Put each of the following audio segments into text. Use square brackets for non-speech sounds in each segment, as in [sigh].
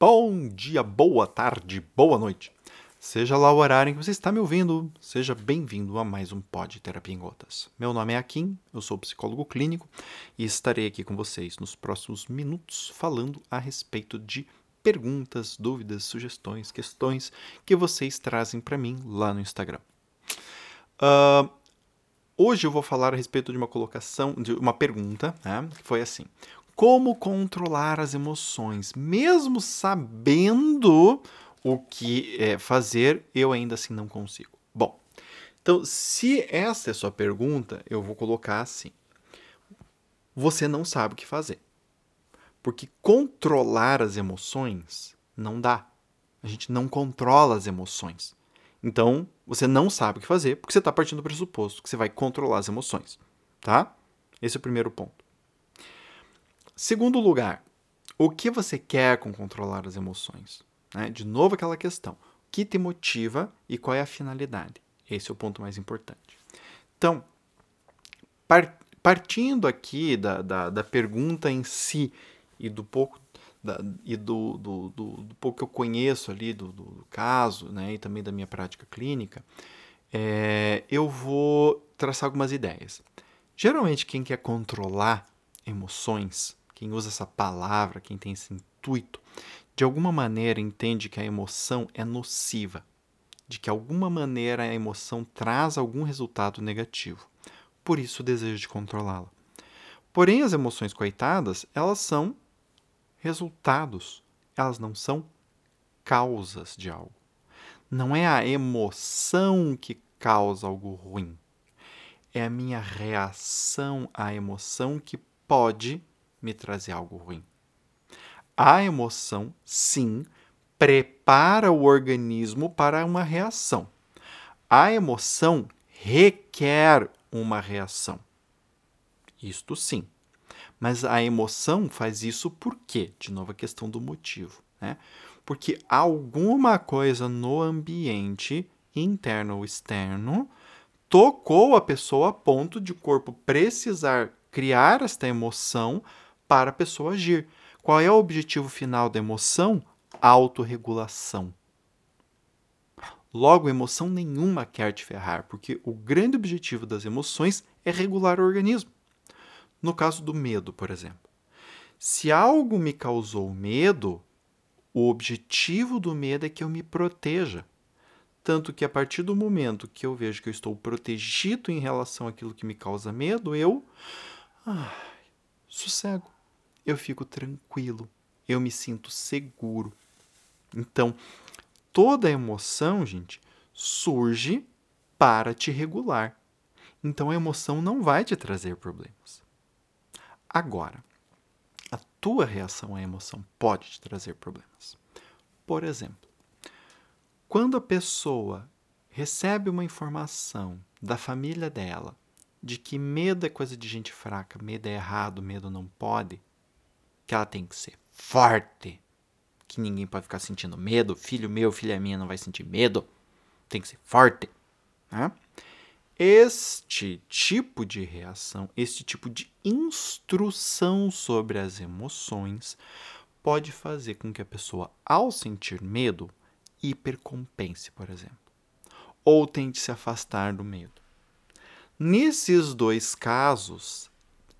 Bom dia, boa tarde, boa noite. Seja lá o horário em que você está me ouvindo, seja bem-vindo a mais um Pod Terapia em Gotas. Meu nome é Akin, eu sou psicólogo clínico e estarei aqui com vocês nos próximos minutos falando a respeito de perguntas, dúvidas, sugestões, questões que vocês trazem para mim lá no Instagram. Uh, hoje eu vou falar a respeito de uma colocação, de uma pergunta, né, que foi assim: como controlar as emoções, mesmo sabendo o que é, fazer, eu ainda assim não consigo. Bom, então, se essa é a sua pergunta, eu vou colocar assim: você não sabe o que fazer. Porque controlar as emoções não dá. A gente não controla as emoções. Então, você não sabe o que fazer porque você está partindo do pressuposto que você vai controlar as emoções. Tá? Esse é o primeiro ponto. Segundo lugar, o que você quer com controlar as emoções? Né? De novo, aquela questão: o que te motiva e qual é a finalidade? Esse é o ponto mais importante. Então, par partindo aqui da, da, da, pergunta em si e do pouco da, e do, do, do, do, pouco que eu conheço ali do, do, caso, né, e também da minha prática clínica, é, eu vou traçar algumas ideias. Geralmente, quem quer controlar emoções quem usa essa palavra, quem tem esse intuito, de alguma maneira entende que a emoção é nociva, de que alguma maneira a emoção traz algum resultado negativo. Por isso o desejo de controlá-la. Porém, as emoções coitadas, elas são resultados, elas não são causas de algo. Não é a emoção que causa algo ruim. É a minha reação à emoção que pode me trazer algo ruim. A emoção, sim, prepara o organismo para uma reação. A emoção requer uma reação. Isto sim. Mas a emoção faz isso por quê? De novo, a questão do motivo. Né? Porque alguma coisa no ambiente, interno ou externo, tocou a pessoa a ponto de o corpo precisar criar esta emoção para a pessoa agir. Qual é o objetivo final da emoção? Autorregulação. Logo, emoção nenhuma quer te ferrar, porque o grande objetivo das emoções é regular o organismo. No caso do medo, por exemplo. Se algo me causou medo, o objetivo do medo é que eu me proteja. Tanto que a partir do momento que eu vejo que eu estou protegido em relação àquilo que me causa medo, eu ah, sossego eu fico tranquilo, eu me sinto seguro. Então, toda emoção, gente, surge para te regular. Então, a emoção não vai te trazer problemas. Agora, a tua reação à emoção pode te trazer problemas. Por exemplo, quando a pessoa recebe uma informação da família dela de que medo é coisa de gente fraca, medo é errado, medo não pode, que ela tem que ser forte, que ninguém pode ficar sentindo medo. Filho meu, filha minha não vai sentir medo. Tem que ser forte. Né? Este tipo de reação, este tipo de instrução sobre as emoções pode fazer com que a pessoa, ao sentir medo, hipercompense, por exemplo, ou tente se afastar do medo. Nesses dois casos,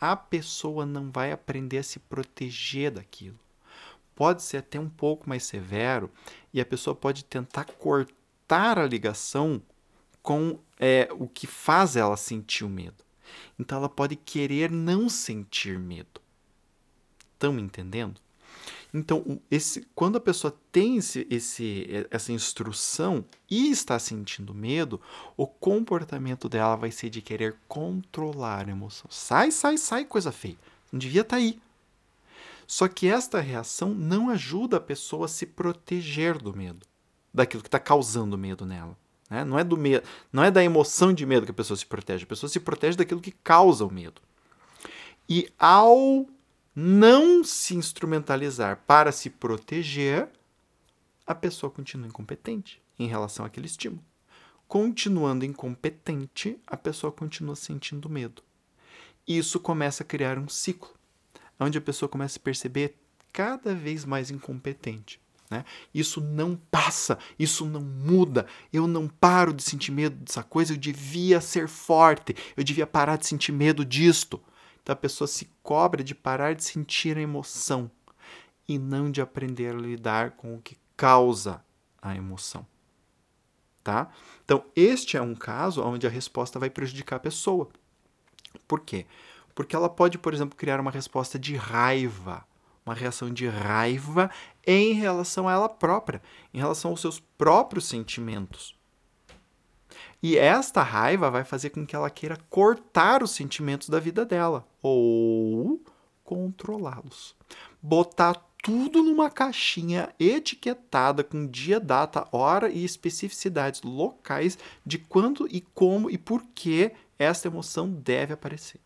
a pessoa não vai aprender a se proteger daquilo. Pode ser até um pouco mais severo e a pessoa pode tentar cortar a ligação com é, o que faz ela sentir o medo. Então ela pode querer não sentir medo. Estão me entendendo? Então, esse, quando a pessoa tem esse, esse, essa instrução e está sentindo medo, o comportamento dela vai ser de querer controlar a emoção. Sai, sai, sai, coisa feia. Não devia estar tá aí. Só que esta reação não ajuda a pessoa a se proteger do medo, daquilo que está causando medo nela. Né? Não é do medo, não é da emoção de medo que a pessoa se protege. A pessoa se protege daquilo que causa o medo. E ao não se instrumentalizar para se proteger, a pessoa continua incompetente em relação àquele estímulo. Continuando incompetente, a pessoa continua sentindo medo. Isso começa a criar um ciclo, onde a pessoa começa a perceber cada vez mais incompetente. Né? Isso não passa, isso não muda. Eu não paro de sentir medo dessa coisa. Eu devia ser forte, eu devia parar de sentir medo disto. Então a pessoa se cobra de parar de sentir a emoção e não de aprender a lidar com o que causa a emoção. Tá? Então, este é um caso onde a resposta vai prejudicar a pessoa. Por quê? Porque ela pode, por exemplo, criar uma resposta de raiva, uma reação de raiva em relação a ela própria, em relação aos seus próprios sentimentos. E esta raiva vai fazer com que ela queira cortar os sentimentos da vida dela ou controlá-los. Botar tudo numa caixinha etiquetada com dia, data, hora e especificidades locais de quando e como e por que esta emoção deve aparecer.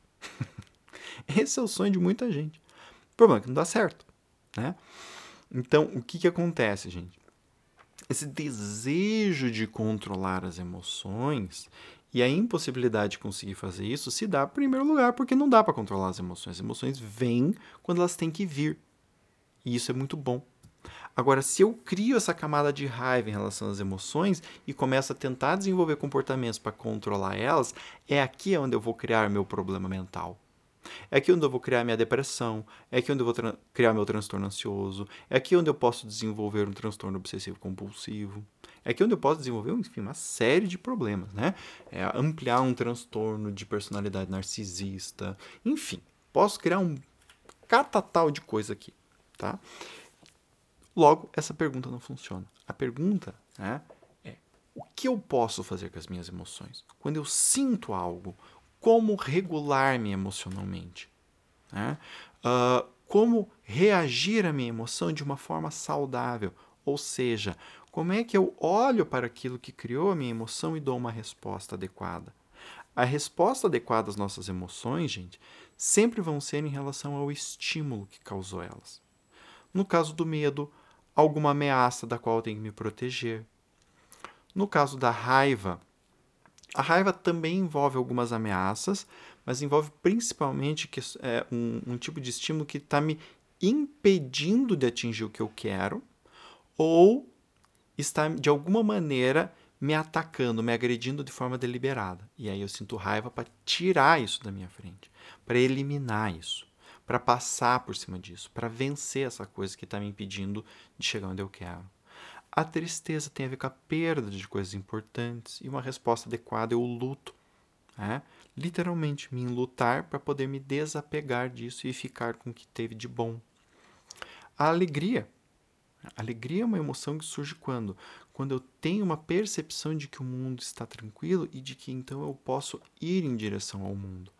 [laughs] Esse é o sonho de muita gente. O problema é que não dá certo, né? Então, o que, que acontece, gente? Esse desejo de controlar as emoções e a impossibilidade de conseguir fazer isso se dá, em primeiro lugar, porque não dá para controlar as emoções. As emoções vêm quando elas têm que vir. E isso é muito bom. Agora, se eu crio essa camada de raiva em relação às emoções e começo a tentar desenvolver comportamentos para controlar elas, é aqui onde eu vou criar meu problema mental. É aqui onde eu vou criar minha depressão, é aqui onde eu vou criar meu transtorno ansioso, é aqui onde eu posso desenvolver um transtorno obsessivo compulsivo, é aqui onde eu posso desenvolver, enfim, uma série de problemas, né? É ampliar um transtorno de personalidade narcisista, enfim, posso criar um catatal de coisa aqui, tá? Logo, essa pergunta não funciona. A pergunta né, é: o que eu posso fazer com as minhas emoções? Quando eu sinto algo, como regular-me emocionalmente? Né? Uh, como reagir à minha emoção de uma forma saudável? Ou seja, como é que eu olho para aquilo que criou a minha emoção e dou uma resposta adequada? A resposta adequada às nossas emoções, gente, sempre vão ser em relação ao estímulo que causou elas. No caso do medo, alguma ameaça da qual eu tenho que me proteger. No caso da raiva, a raiva também envolve algumas ameaças, mas envolve principalmente que, é, um, um tipo de estímulo que está me impedindo de atingir o que eu quero ou está de alguma maneira me atacando, me agredindo de forma deliberada. E aí eu sinto raiva para tirar isso da minha frente, para eliminar isso, para passar por cima disso, para vencer essa coisa que está me impedindo de chegar onde eu quero. A tristeza tem a ver com a perda de coisas importantes e uma resposta adequada é o luto. Né? Literalmente, me enlutar para poder me desapegar disso e ficar com o que teve de bom. A alegria. A alegria é uma emoção que surge quando? Quando eu tenho uma percepção de que o mundo está tranquilo e de que então eu posso ir em direção ao mundo.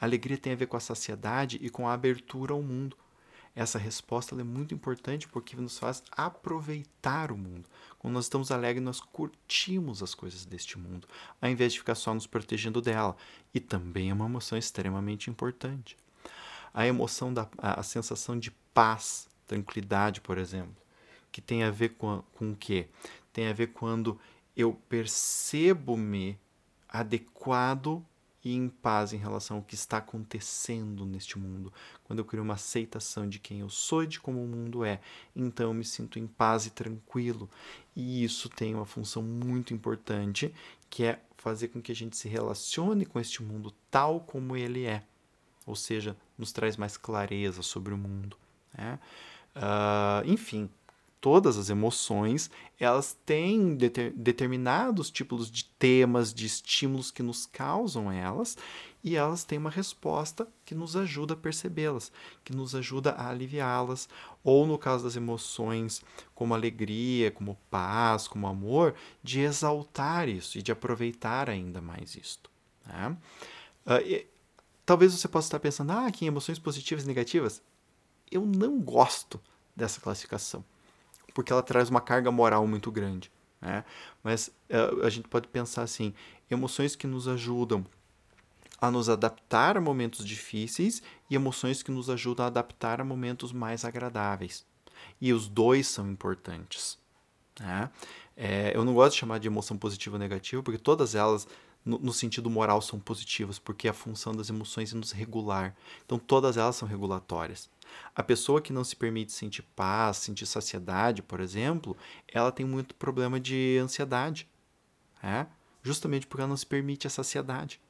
A alegria tem a ver com a saciedade e com a abertura ao mundo. Essa resposta é muito importante porque nos faz aproveitar o mundo. Quando nós estamos alegres, nós curtimos as coisas deste mundo, ao invés de ficar só nos protegendo dela. E também é uma emoção extremamente importante. A emoção da a, a sensação de paz, tranquilidade, por exemplo, que tem a ver com, com o quê? Tem a ver quando eu percebo-me adequado e em paz em relação ao que está acontecendo neste mundo. Quando eu crio uma aceitação de quem eu sou e de como o mundo é, então eu me sinto em paz e tranquilo. E isso tem uma função muito importante, que é fazer com que a gente se relacione com este mundo tal como ele é. Ou seja, nos traz mais clareza sobre o mundo. Né? Uh, enfim, todas as emoções, elas têm deter, determinados tipos de temas, de estímulos que nos causam elas, e elas têm uma resposta que nos ajuda a percebê-las, que nos ajuda a aliviá-las, ou no caso das emoções, como alegria, como paz, como amor, de exaltar isso e de aproveitar ainda mais isto. Né? Uh, e, talvez você possa estar pensando, ah, que emoções positivas e negativas? Eu não gosto dessa classificação porque ela traz uma carga moral muito grande. Né? Mas uh, a gente pode pensar assim: emoções que nos ajudam a nos adaptar a momentos difíceis e emoções que nos ajudam a adaptar a momentos mais agradáveis. E os dois são importantes. Né? É, eu não gosto de chamar de emoção positiva ou negativa, porque todas elas no, no, sentido moral são positivas, porque a função das emoções é nos regular. Então todas elas são regulatórias. A pessoa que não se permite sentir paz, sentir saciedade, por exemplo, ela tem muito problema de ansiedade. É? Justamente porque ela não se permite a saciedade.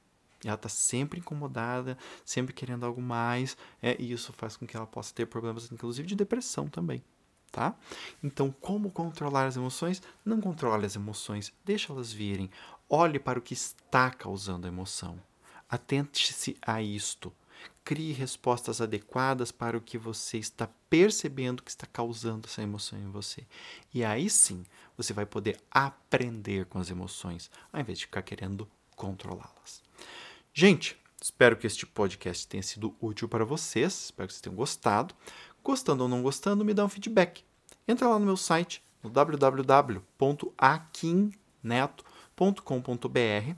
Ela está sempre incomodada, sempre querendo algo mais, é, e isso faz com que ela possa ter problemas, inclusive de depressão também. Tá? Então, como controlar as emoções? Não controle as emoções, deixa elas virem. Olhe para o que está causando a emoção. Atente-se a isto. Crie respostas adequadas para o que você está percebendo que está causando essa emoção em você. E aí sim, você vai poder aprender com as emoções, ao invés de ficar querendo controlá-las. Gente, espero que este podcast tenha sido útil para vocês, espero que vocês tenham gostado. Gostando ou não gostando, me dá um feedback. Entra lá no meu site, no www.aquinneto.com.br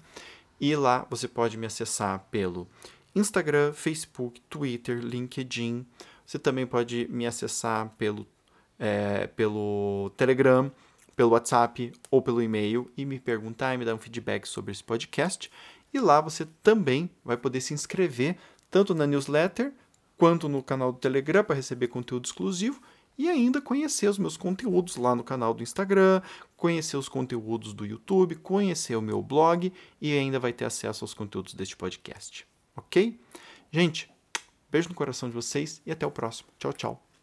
e lá você pode me acessar pelo Instagram, Facebook, Twitter, LinkedIn. Você também pode me acessar pelo, é, pelo Telegram, pelo WhatsApp ou pelo e-mail e me perguntar e me dar um feedback sobre esse podcast. E lá você também vai poder se inscrever tanto na newsletter quanto no canal do Telegram para receber conteúdo exclusivo e ainda conhecer os meus conteúdos lá no canal do Instagram, conhecer os conteúdos do YouTube, conhecer o meu blog e ainda vai ter acesso aos conteúdos deste podcast. Ok? Gente, beijo no coração de vocês e até o próximo. Tchau, tchau.